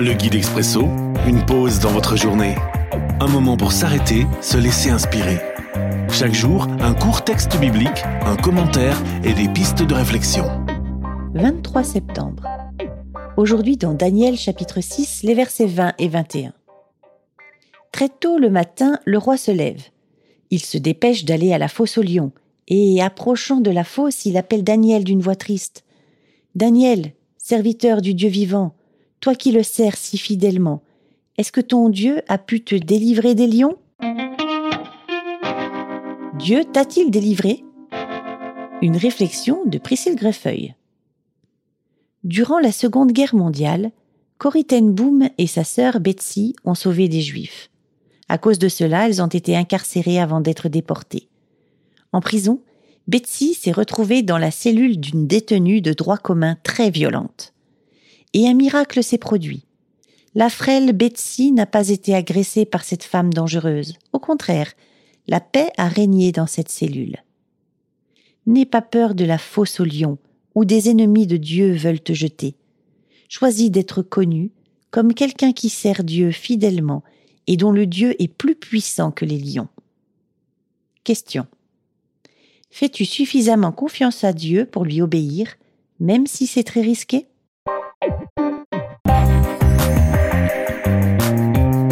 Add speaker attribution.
Speaker 1: Le guide expresso, une pause dans votre journée. Un moment pour s'arrêter, se laisser inspirer. Chaque jour, un court texte biblique, un commentaire et des pistes de réflexion.
Speaker 2: 23 septembre. Aujourd'hui dans Daniel chapitre 6, les versets 20 et 21. Très tôt le matin, le roi se lève. Il se dépêche d'aller à la fosse au lion, et approchant de la fosse, il appelle Daniel d'une voix triste. Daniel, serviteur du Dieu vivant, toi qui le sers si fidèlement, est-ce que ton Dieu a pu te délivrer des lions? Dieu t'a-t-il délivré? Une réflexion de Priscille Greffeuil. Durant la Seconde Guerre mondiale, Corrie Boom et sa sœur Betsy ont sauvé des Juifs. À cause de cela, elles ont été incarcérées avant d'être déportées. En prison, Betsy s'est retrouvée dans la cellule d'une détenue de droit commun très violente et un miracle s'est produit. La frêle Betsy n'a pas été agressée par cette femme dangereuse. Au contraire, la paix a régné dans cette cellule. N'aie pas peur de la fosse au lion, où des ennemis de Dieu veulent te jeter. Choisis d'être connu comme quelqu'un qui sert Dieu fidèlement et dont le Dieu est plus puissant que les lions. Question. Fais-tu suffisamment confiance à Dieu pour lui obéir, même si c'est très risqué?